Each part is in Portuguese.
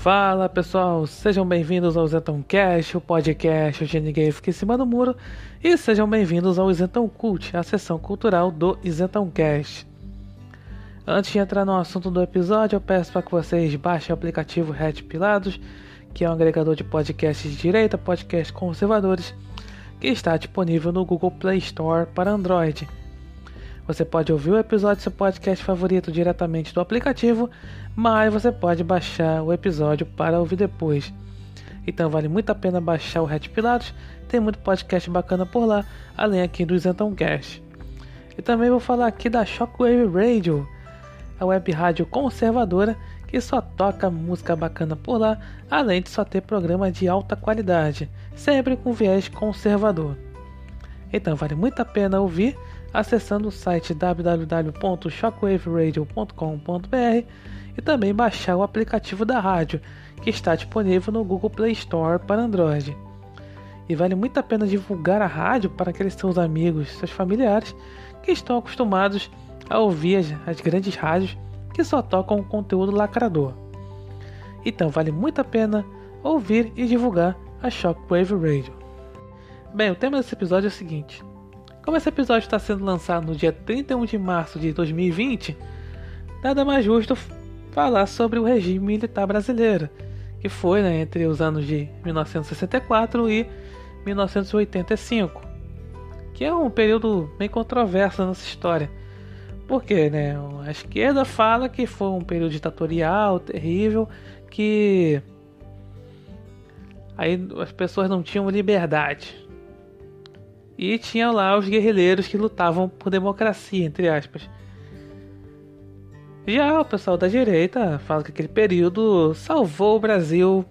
Fala pessoal, sejam bem-vindos ao Zentão Cast, o podcast onde ninguém fica em cima do muro, e sejam bem-vindos ao Isentão Cult, a sessão cultural do Isentão Cast. Antes de entrar no assunto do episódio, eu peço para que vocês baixem o aplicativo Red Pilados, que é um agregador de podcasts de direita, podcasts conservadores, que está disponível no Google Play Store para Android. Você pode ouvir o episódio do seu podcast favorito diretamente do aplicativo, mas você pode baixar o episódio para ouvir depois. Então vale muito a pena baixar o Red Pilatos, tem muito podcast bacana por lá, além aqui do Zenton Cast. E também vou falar aqui da Shockwave Radio, a web rádio conservadora que só toca música bacana por lá, além de só ter programa de alta qualidade, sempre com viés conservador. Então vale muito a pena ouvir acessando o site www.shockwaveradio.com.br e também baixar o aplicativo da rádio, que está disponível no Google Play Store para Android. E vale muito a pena divulgar a rádio para aqueles seus amigos, seus familiares que estão acostumados a ouvir as, as grandes rádios que só tocam conteúdo lacrador. Então vale muito a pena ouvir e divulgar a Shockwave Radio. Bem, o tema desse episódio é o seguinte: como esse episódio está sendo lançado no dia 31 de março de 2020, nada mais justo falar sobre o regime militar brasileiro, que foi né, entre os anos de 1964 e 1985, que é um período bem controverso na nossa história. Porque né, a esquerda fala que foi um período ditatorial, terrível, que aí as pessoas não tinham liberdade. E tinha lá os guerrilheiros que lutavam por democracia, entre aspas. Já o pessoal da direita fala que aquele período salvou o Brasil,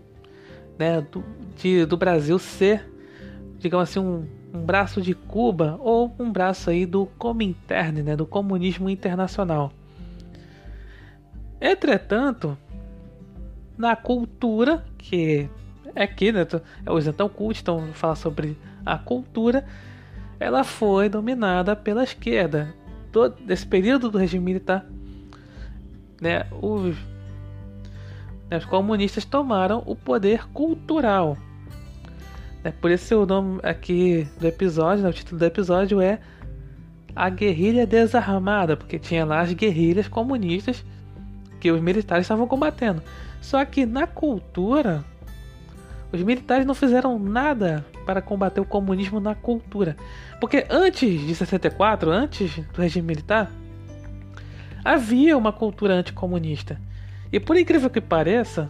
né, do, de, do Brasil ser, digamos assim, um, um braço de Cuba ou um braço aí do Comintern, né, do comunismo internacional. Entretanto, na cultura, que é aqui, né, é o Isentão Cult, então fala sobre a cultura, ela foi dominada pela esquerda. Todo esse período do regime militar, né, os, né, os comunistas tomaram o poder cultural. É por isso o nome aqui do episódio, né, o título do episódio é A Guerrilha Desarmada, porque tinha lá as guerrilhas comunistas que os militares estavam combatendo. Só que na cultura, os militares não fizeram nada para combater o comunismo na cultura. Porque antes de 64, antes do regime militar, havia uma cultura anticomunista. E por incrível que pareça,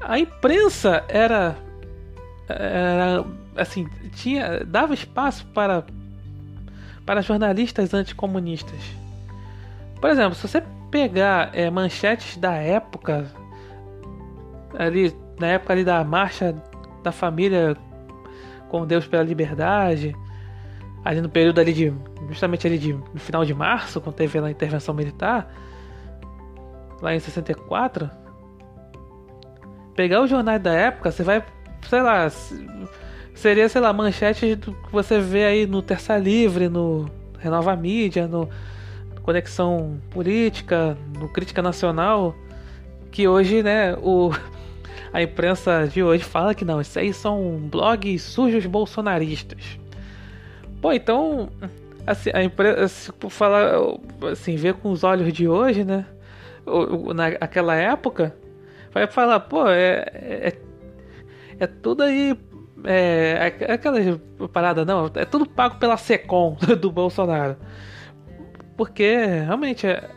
a imprensa era, era assim, tinha dava espaço para para jornalistas anticomunistas. Por exemplo, se você pegar é, manchetes da época ali na época ali da marcha da família com Deus pela liberdade, ali no período ali de justamente ali de no final de março, quando teve a intervenção militar, lá em 64, pegar os jornais da época, você vai, sei lá, seria, sei lá, manchetes que você vê aí no Terça Livre, no Renova Mídia, no Conexão Política, no Crítica Nacional, que hoje, né, o a imprensa de hoje fala que não, isso aí são blogs sujos bolsonaristas. Pô, então, assim, a imprensa, se falar, assim, ver com os olhos de hoje, né? Naquela época, vai falar, pô, é, é, é tudo aí. É, é aquela parada, não, é tudo pago pela SECOM do Bolsonaro. Porque realmente é,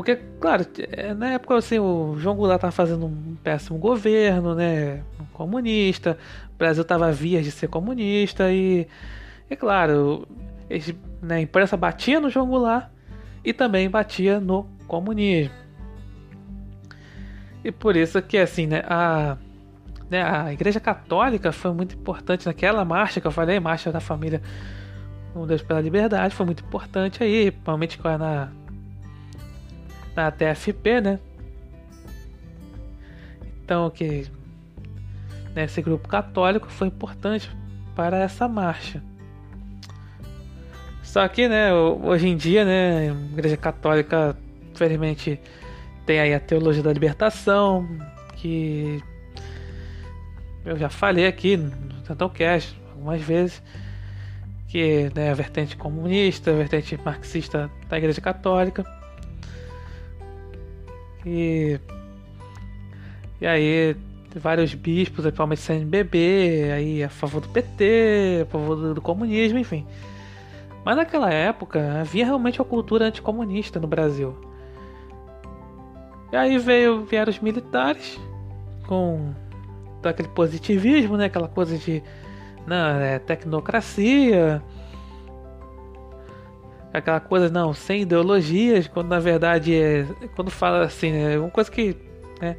porque, claro, é, na época assim, o João Goulart estava fazendo um péssimo governo, né? Comunista. O Brasil estava vias de ser comunista e, é claro, né, a imprensa batia no João Goulart e também batia no comunismo. E por isso que assim, né, a, né, a Igreja Católica foi muito importante naquela marcha que eu falei, marcha da família um Deus pela Liberdade, foi muito importante aí, principalmente na na TFP, né? Então, que né, esse grupo católico foi importante para essa marcha. Só que, né, hoje em dia, né, a Igreja Católica, infelizmente, tem aí a teologia da libertação, que eu já falei aqui no Tentão Cast algumas vezes, que né, a vertente comunista, a vertente marxista da Igreja Católica. E, e aí vários bispos, principalmente CNBB, aí a favor do PT, a favor do, do comunismo, enfim. Mas naquela época havia realmente uma cultura anticomunista no Brasil. E aí veio, vieram os militares com aquele positivismo, né? Aquela coisa de não, é tecnocracia, aquela coisa não sem ideologias, quando na verdade é quando fala assim, é uma coisa que né,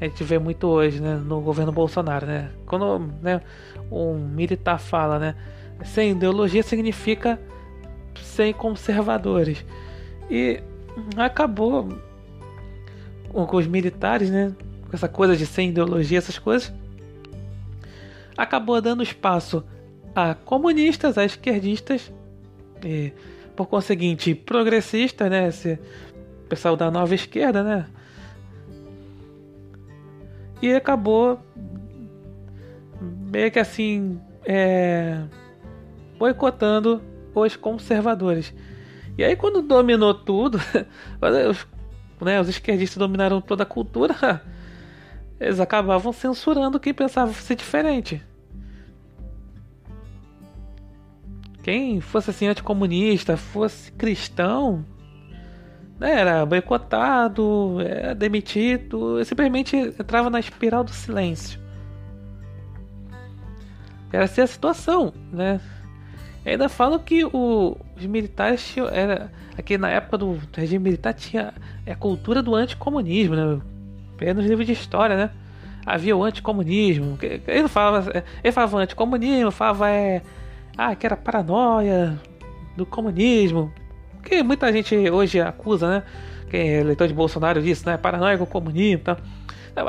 a gente vê muito hoje, né, no governo Bolsonaro, né? Quando né, um militar fala, né, sem ideologia significa sem conservadores. E acabou com os militares, né? Com essa coisa de sem ideologia, essas coisas. Acabou dando espaço a comunistas, a esquerdistas e, por conseguinte, progressistas, né? Esse pessoal da nova esquerda, né? E acabou meio que assim é, boicotando os conservadores. E aí quando dominou tudo, os, né, os esquerdistas dominaram toda a cultura, eles acabavam censurando quem pensava ser diferente. Quem fosse assim anticomunista, fosse cristão, né, era boicotado, era demitido, simplesmente entrava na espiral do silêncio. Era assim a situação, né? Ainda falam que o, os militares tinham, era aqui na época do regime militar tinha a cultura do anticomunismo, né? Pelo nos livros de história, né? Havia o anticomunismo. Ele falava, ele falava anticomunismo, falava é, ah, que era paranoia do comunismo. Que muita gente hoje acusa, né? Quem é eleitor de Bolsonaro disso, né? Paranoia com o comunismo tal.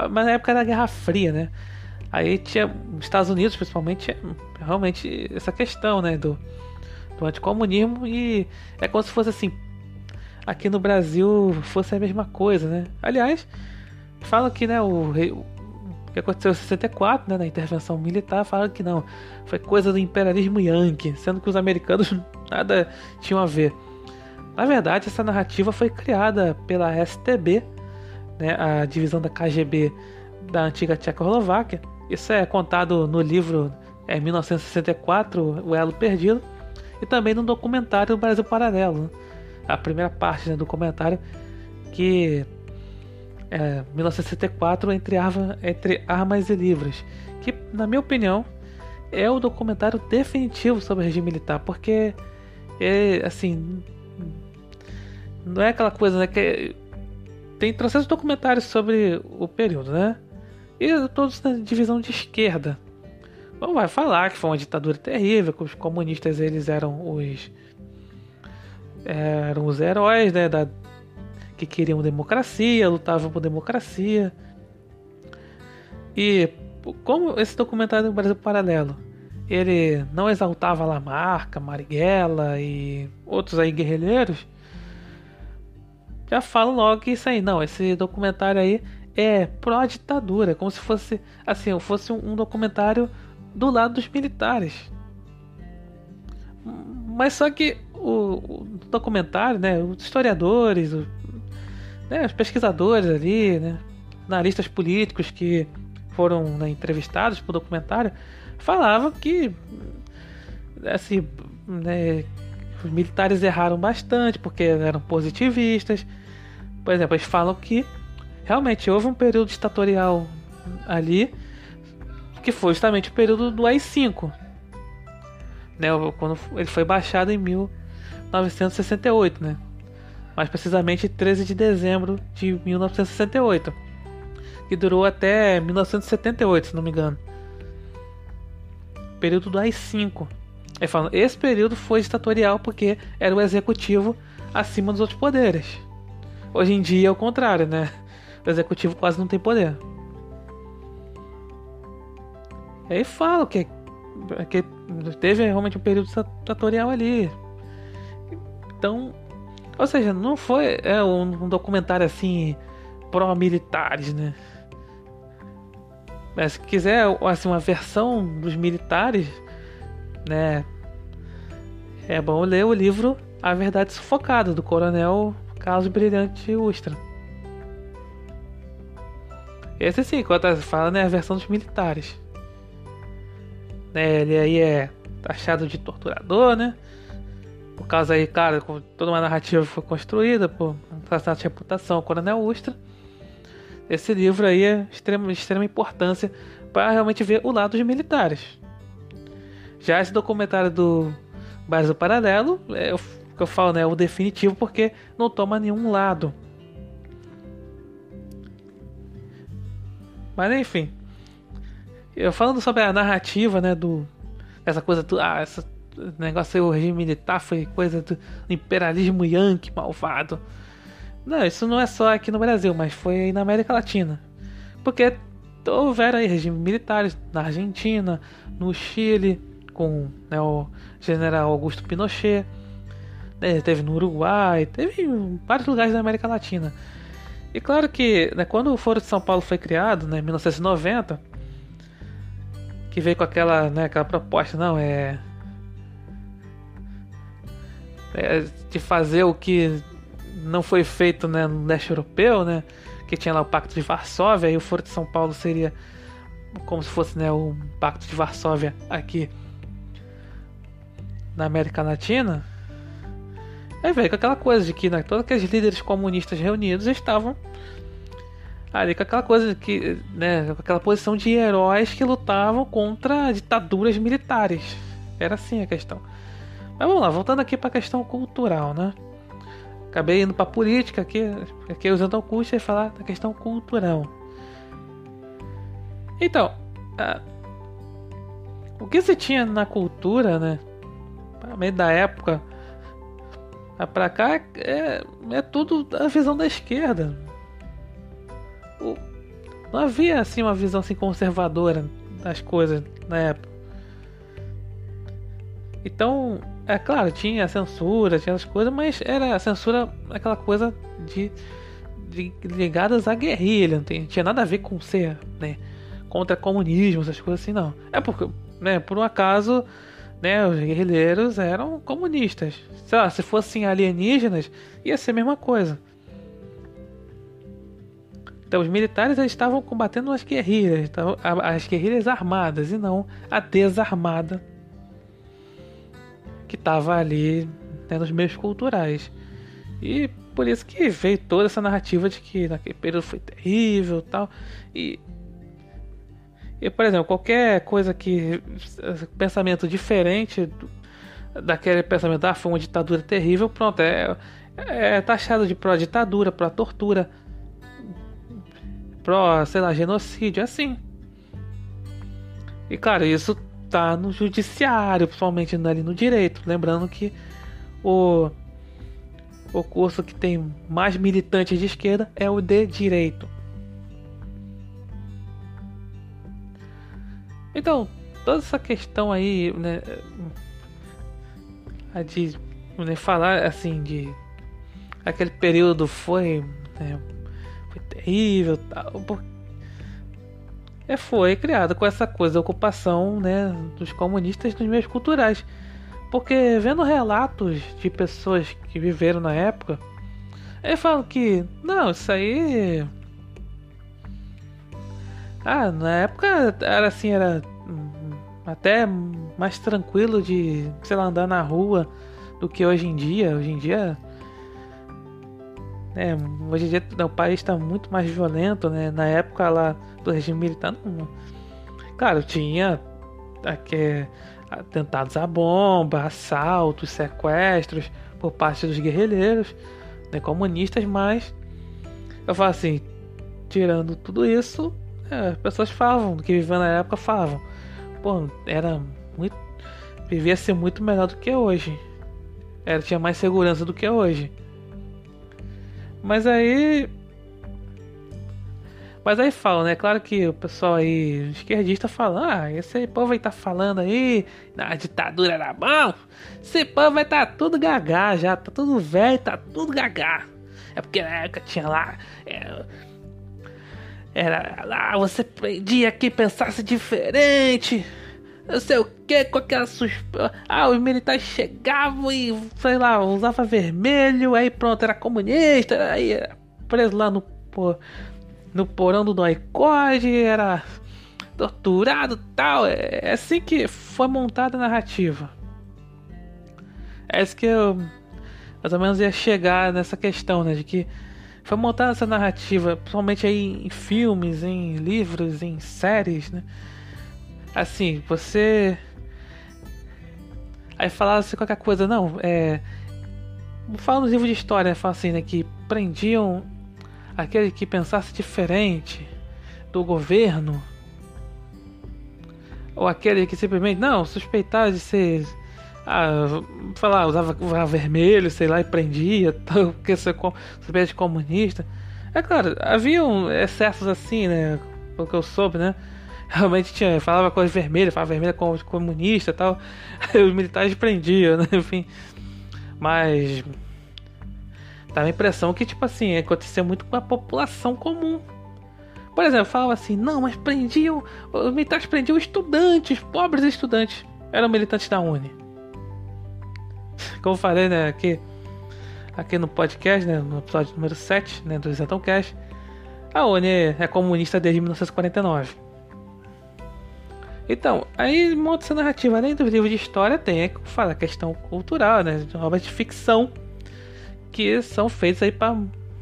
Mas na época da Guerra Fria, né? Aí tinha os Estados Unidos, principalmente, realmente essa questão, né, do, do anticomunismo e é como se fosse assim, aqui no Brasil fosse a mesma coisa, né? Aliás, fala que, né, o, o que aconteceu em 64, né, na intervenção militar, fala que não, foi coisa do imperialismo yankee, sendo que os americanos nada tinham a ver. Na verdade, essa narrativa foi criada pela STB, né, a divisão da KGB da antiga Tchecoslováquia, isso é contado no livro é, 1964, O Elo Perdido, e também no documentário Brasil Paralelo, a primeira parte né, do documentário que é 1964 entre, entre Armas e Livros, que na minha opinião é o documentário definitivo sobre o regime militar, porque é assim não é aquela coisa né, que tem trocentos documentários sobre o período, né? E todos na divisão de esquerda. Não vai falar que foi uma ditadura terrível, que os comunistas eles eram os eram os heróis, né, da, que queriam democracia, lutavam por democracia. E como esse documentário do Brasil Paralelo, ele não exaltava Lamarca, Marighella e outros aí guerrilheiros, já falam logo que isso aí, não, esse documentário aí é pró-ditadura, como se fosse assim, fosse um documentário do lado dos militares. Mas só que o, o documentário, né, os historiadores, o, né, os pesquisadores ali, né, analistas políticos que foram né, entrevistados para o documentário, falavam que assim, né, os militares erraram bastante porque eram positivistas. Por exemplo, eles falam que realmente houve um período ditatorial ali que foi justamente o período do AI-5, né? Quando ele foi baixado em 1968, né? Mais precisamente 13 de dezembro de 1968, que durou até 1978, se não me engano. Período do AI-5. Esse período foi ditatorial porque era o executivo acima dos outros poderes. Hoje em dia é o contrário, né? O executivo quase não tem poder. E aí falo que, que teve realmente um período ditatorial ali. Então, ou seja, não foi é, um, um documentário assim pró-militares, né? Mas se quiser assim, uma versão dos militares, né? É bom ler o livro A Verdade Sufocada, do Coronel Carlos Brilhante Ustra. Esse sim, quando fala, né, a versão dos militares. Né, ele aí é taxado de torturador, né? Por causa aí, cara, toda uma narrativa foi construída por assassinato de reputação, Coronel Ustra. Esse livro aí é de extrema, extrema importância para realmente ver o lado dos militares. Já esse documentário do Brasil Paralelo, é o que eu falo, né, o definitivo, porque não toma nenhum lado. Mas enfim, eu falando sobre a narrativa, né, do essa coisa do ah, essa negócio aí, o regime militar foi coisa do imperialismo yankee malvado. Não, isso não é só aqui no Brasil, mas foi na América Latina. Porque houveram aí regimes militares na Argentina, no Chile, com né, o general Augusto Pinochet, né, teve no Uruguai, teve em vários lugares da América Latina. E claro que né, quando o Foro de São Paulo foi criado, né, em 1990, que veio com aquela, né, aquela proposta, não, é, é de fazer o que não foi feito né, no leste europeu, né? Que tinha lá o Pacto de Varsóvia e o Foro de São Paulo seria como se fosse né, o Pacto de Varsóvia aqui na América Latina. Aí veio com aquela coisa de que né, todos aqueles líderes comunistas reunidos estavam ali com aquela coisa que, né, com aquela posição de heróis que lutavam contra ditaduras militares. Era assim a questão. Mas vamos lá, voltando aqui para a questão cultural, né? Acabei indo para política aqui, aqui usando o curso e falar da questão cultural. Então, a, o que se tinha na cultura, né? Da época para cá é, é tudo a visão da esquerda. O, não havia assim uma visão assim conservadora das coisas na época. Então, é claro, tinha censura, tinha as coisas, mas era a censura aquela coisa de, de ligadas à guerrilha, não tem, tinha nada a ver com ser, né, contra comunismo, essas coisas assim, não. É porque, né, por um acaso, né, os guerrilheiros eram comunistas. Sei lá, se fossem alienígenas, ia ser a mesma coisa. Então, os militares estavam combatendo as guerrilhas, as guerrilhas armadas e não a desarmada que estava ali né, nos meios culturais. E por isso que veio toda essa narrativa de que naquele período foi terrível tal. E, e por exemplo, qualquer coisa que. pensamento diferente daquele pensamento, ah, foi uma ditadura terrível, pronto, é, é taxado de pró-ditadura, pró-tortura, pró, sei lá, genocídio, é assim. E claro, isso está no judiciário, principalmente ali no direito. Lembrando que o, o curso que tem mais militantes de esquerda é o de direito. Então, toda essa questão aí, né, de né, falar assim de aquele período foi, né, foi terrível, tal, é, foi criada com essa coisa da ocupação né, dos comunistas nos meios culturais. Porque vendo relatos de pessoas que viveram na época, eles falam que, não, isso aí. Ah, na época era assim, era até mais tranquilo de, sei lá, andar na rua do que hoje em dia. Hoje em dia. É, hoje em dia o país está muito mais violento, né? Na época lá do regime militar, não. Claro, tinha aqui, atentados à bomba, assaltos, sequestros por parte dos guerrilheiros né, comunistas, mas eu falo assim, tirando tudo isso, as pessoas falavam, que viviam na época falavam, pô, era muito. vivia-se muito melhor do que hoje. Era, tinha mais segurança do que hoje. Mas aí mas aí falam, né? Claro que o pessoal aí, esquerdista, fala: ah, esse povo aí tá falando aí, na ditadura era bom, esse povo vai tá tudo gagá já, tá tudo velho, tá tudo gagá. É porque na época tinha lá é, era lá, você prendia quem pensasse diferente. Não sei o que, com aquela suspeita. Ah, os militares chegavam e, sei lá, usava vermelho, aí pronto, era comunista, aí era preso lá no, no porão do Noicode, era torturado tal. É, é assim que foi montada a narrativa. É isso que eu mais ou menos ia chegar nessa questão, né? De que foi montada essa narrativa, principalmente aí em filmes, em livros, em séries, né? Assim, você. Aí falava assim qualquer coisa, não, é. Fala nos livros de história, né? Fala assim, né? Que prendiam aquele que pensasse diferente do governo. Ou aquele que simplesmente, não, suspeitava de ser. Ah, falar, usava, vermelho, sei lá, e prendia, porque você de comunista. É claro, haviam excessos assim, né? Pelo que eu soube, né? realmente tinha, falava coisa vermelha, falava vermelha como comunista e tal. Os militares prendiam, né? Enfim. Mas. Dá a impressão que, tipo assim, acontecia muito com a população comum. Por exemplo, falava assim, não, mas prendiam. Os militares prendiam estudantes, pobres estudantes. Eram militantes da Uni. Como eu falei, né, aqui, aqui no podcast, né, no episódio número 7, né, do Isentão Cash, a Uni é comunista desde 1949. Então, aí monta essa narrativa. Além do livro de história, tem a, fala, a questão cultural, né? Obras de ficção que são feitas aí para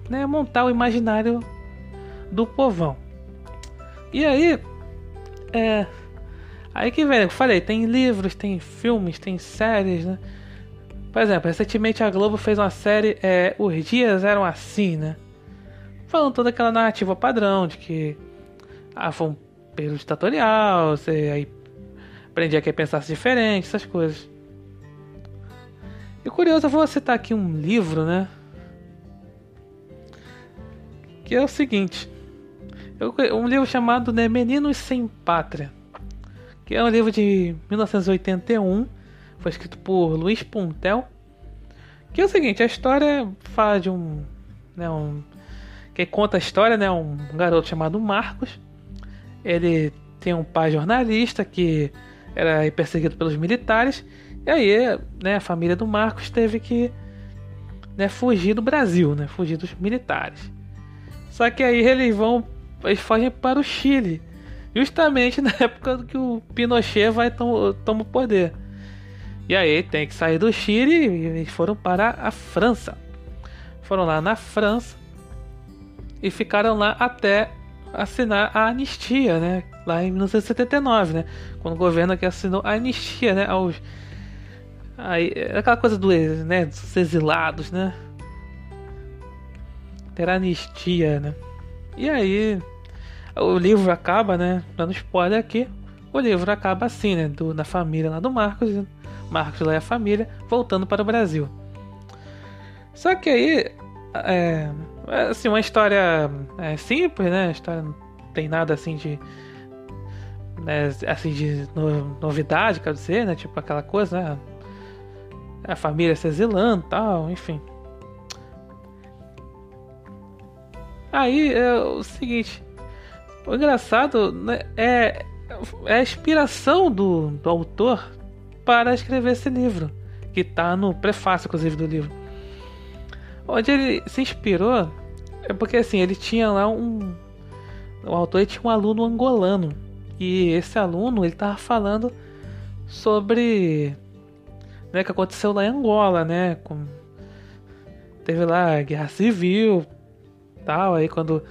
né, montar o imaginário do povão. E aí, é. Aí que vem, eu falei, tem livros, tem filmes, tem séries, né? Por exemplo, recentemente a Globo fez uma série, é, Os Dias Eram Assim, né? Falando toda aquela narrativa padrão de que ah, foi um período ditatorial, você aí aprendia a pensar diferente, essas coisas. E curioso, eu vou citar aqui um livro, né? Que é o seguinte: um livro chamado né, Meninos Sem Pátria, que é um livro de 1981, foi escrito por Luiz Puntel. Que é o seguinte: a história fala de um. Né, um que conta a história, né? Um garoto chamado Marcos ele tem um pai jornalista que era perseguido pelos militares. E aí, né, a família do Marcos teve que né, fugir do Brasil, né, fugir dos militares. Só que aí eles vão, eles fogem para o Chile, justamente na época que o Pinochet vai tom, toma o poder. E aí tem que sair do Chile e foram para a França. Foram lá na França e ficaram lá até assinar a anistia, né? Lá em 1979, né? Quando o governo aqui assinou a anistia, né? Aos, aí, aquela coisa do, né? dos exilados, né? Ter anistia, né? E aí o livro acaba, né? Dando spoiler aqui. O livro acaba assim, né? Do, na família lá do Marcos. Marcos lá e a família voltando para o Brasil. Só que aí é, é, assim, uma história é, simples, né? A história não tem nada assim de. Né, assim, de no, novidade, quero dizer, né? Tipo aquela coisa, né? A família se exilando tal, enfim. Aí é o seguinte. O engraçado né, é, é a inspiração do, do autor para escrever esse livro. Que está no prefácio, inclusive, do livro. Onde ele se inspirou é porque assim, ele tinha lá um. O autor tinha um aluno angolano. E esse aluno ele tava falando sobre né, o que aconteceu lá em Angola, né? Com, teve lá a guerra civil tal, aí quando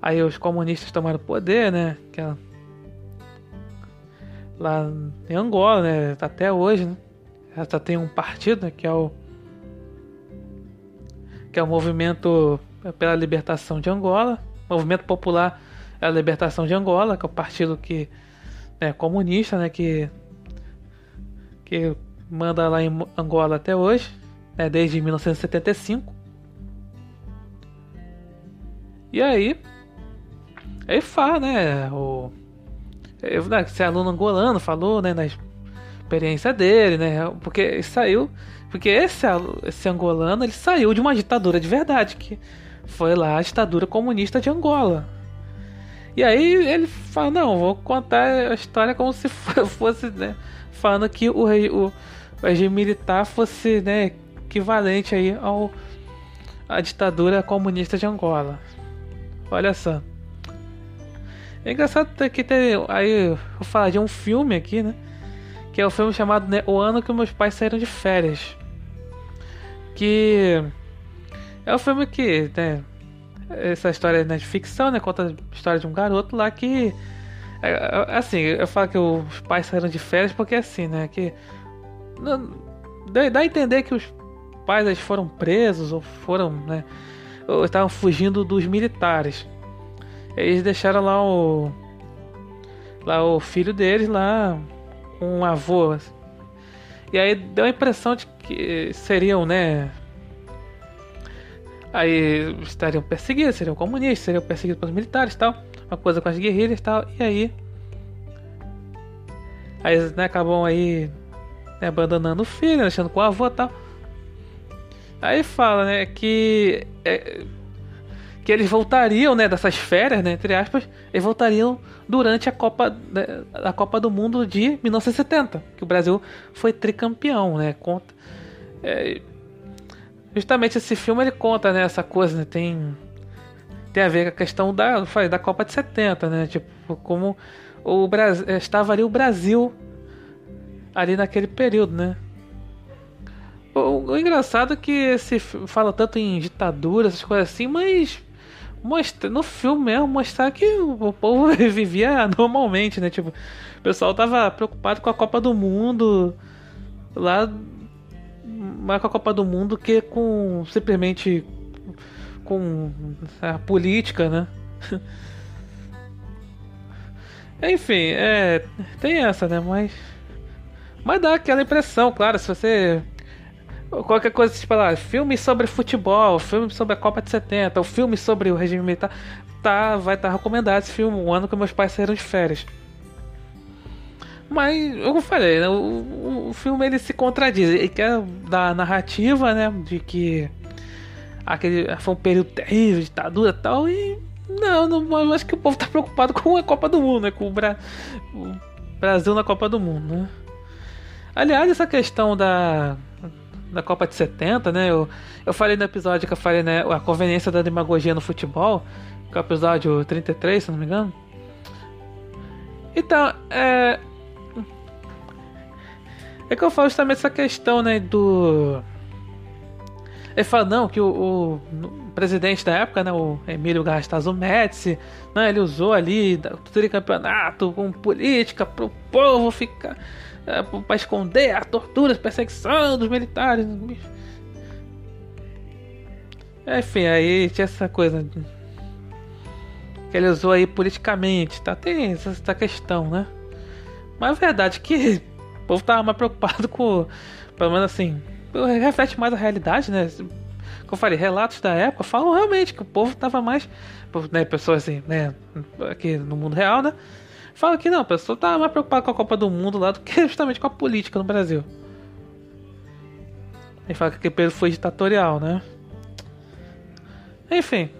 aí os comunistas tomaram poder, né? Lá em Angola, né? Até hoje, né? Já tem um partido, né, que é o que é o movimento pela libertação de Angola, movimento popular é a libertação de Angola, que é o partido que é comunista, né, que que manda lá em Angola até hoje, né, desde 1975. E aí, aí fala, né, o né, esse aluno angolano falou, né, na experiência dele, né, porque saiu porque esse, esse angolano ele saiu de uma ditadura de verdade, que foi lá a ditadura comunista de Angola. E aí ele fala, não, vou contar a história como se fosse, né? Falando que o, o regime militar fosse, né, equivalente aí ao a ditadura comunista de Angola. Olha só. É engraçado que tem. Aí vou falar de um filme aqui, né? Que é o um filme chamado né, O Ano que Meus Pais Saíram de Férias. Que é o um filme que, né? Essa história né, de ficção, né? Conta a história de um garoto lá que. É, é, assim, eu falo que os pais saíram de férias porque é assim, né? Que. Dá a entender que os pais eles foram presos ou foram, né? Ou estavam fugindo dos militares. Eles deixaram lá o. Lá o filho deles lá. Um avô. E aí deu a impressão de que seriam, né? Aí estariam perseguidos, seriam comunistas, seriam perseguidos pelos militares tal. Uma coisa com as guerrilhas tal. E aí. Aí né, acabam aí né, abandonando o filho, deixando com o avô tal. Aí fala, né, que. É, que eles voltariam, né, dessas férias, né, entre aspas, eles voltariam durante a Copa, a Copa do Mundo de 1970, que o Brasil foi tricampeão, né, conta, é, justamente esse filme ele conta, né, essa coisa, né, tem, tem a ver com a questão da, da Copa de 70, né, tipo, como o Brasil, estava ali o Brasil ali naquele período, né, o, o engraçado é que se fala tanto em ditadura, essas coisas assim, mas mostra, no filme mesmo mostrar que o, povo vivia normalmente, né? Tipo, o pessoal tava preocupado com a Copa do Mundo lá mais com a Copa do Mundo que com simplesmente com a política, né? Enfim, é, tem essa, né? Mas mas dá aquela impressão, claro, se você qualquer coisa, tipo lá, filme sobre futebol, filme sobre a Copa de 70, o filme sobre o regime militar, tá, vai estar tá recomendado esse filme, o ano que meus pais saíram de férias. Mas, eu falei, né, o, o filme ele se contradiz, ele quer dar a narrativa, né, de que aquele foi um período terrível, ditadura e tal, e não, não, acho que o povo tá preocupado com a Copa do Mundo, né, com o, Bra o Brasil na Copa do Mundo, né. Aliás, essa questão da da Copa de 70, né? Eu, eu falei no episódio que eu falei, né? A conveniência da demagogia no futebol, que é o episódio 33, se não me engano. Então, é. É que eu falo justamente essa questão, né? Do. Ele fala, não, que o, o, presidente da época, né, o Emílio Garrastazu Médici, né, ele usou ali o campeonato com política pro povo ficar é, para esconder a tortura, a perseguição dos militares. Enfim, aí tinha essa coisa que ele usou aí politicamente, tá? Tem essa, essa questão, né? Mas a verdade é que o povo tava mais preocupado com, pelo menos assim, reflete mais a realidade, né? Como eu falei, relatos da época falam realmente que o povo tava mais, né, pessoas assim, né, aqui no mundo real, né? Fala que não, a pessoa tá mais preocupada com a Copa do Mundo lá do que justamente com a política no Brasil. Ele fala que aquele período foi ditatorial, né? Enfim.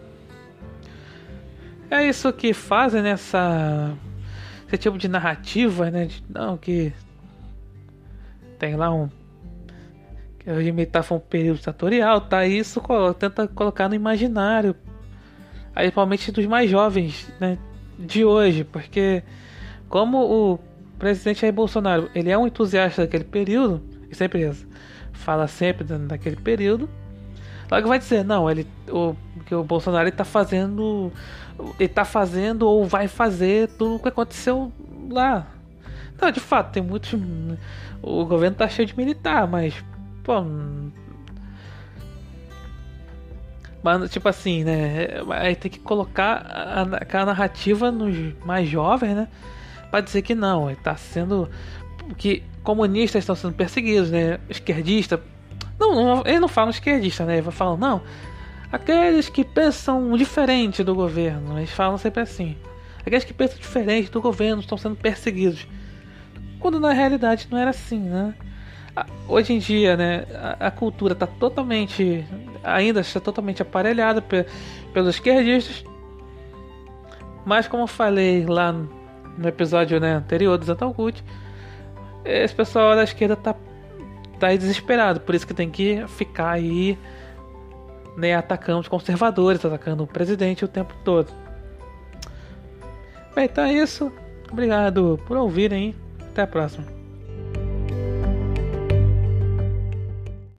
É isso que fazem nessa. Esse tipo de narrativa, né? De, não, que. Tem lá um. Que tá foi um período ditatorial, tá? Isso tenta colocar no imaginário. Aí, principalmente dos mais jovens, né? De hoje, porque como o presidente Jair Bolsonaro ele é um entusiasta daquele período, e sempre fala sempre daquele período, logo vai dizer, não, ele o que o Bolsonaro está fazendo, ele tá fazendo ou vai fazer tudo o que aconteceu lá. Não, de fato, tem muitos o governo tá cheio de militar, mas pô, mas, tipo assim, né? Aí tem que colocar a, a narrativa nos mais jovens, né? para dizer que não, está sendo que comunistas estão sendo perseguidos, né? Esquerdista, não, não eles não falam esquerdista, né? Eles falam não, aqueles que pensam diferente do governo, eles falam sempre assim. Aqueles que pensam diferente do governo estão sendo perseguidos. Quando na realidade não era assim, né? Hoje em dia, né, a, a cultura está totalmente, ainda está totalmente aparelhada pe, pelos esquerdistas Mas como eu falei lá no episódio né, anterior do Zantalgut, esse pessoal da esquerda tá, tá desesperado, por isso que tem que ficar aí né, atacando os conservadores, atacando o presidente o tempo todo. Bem, então é isso. Obrigado por ouvirem. Até a próxima.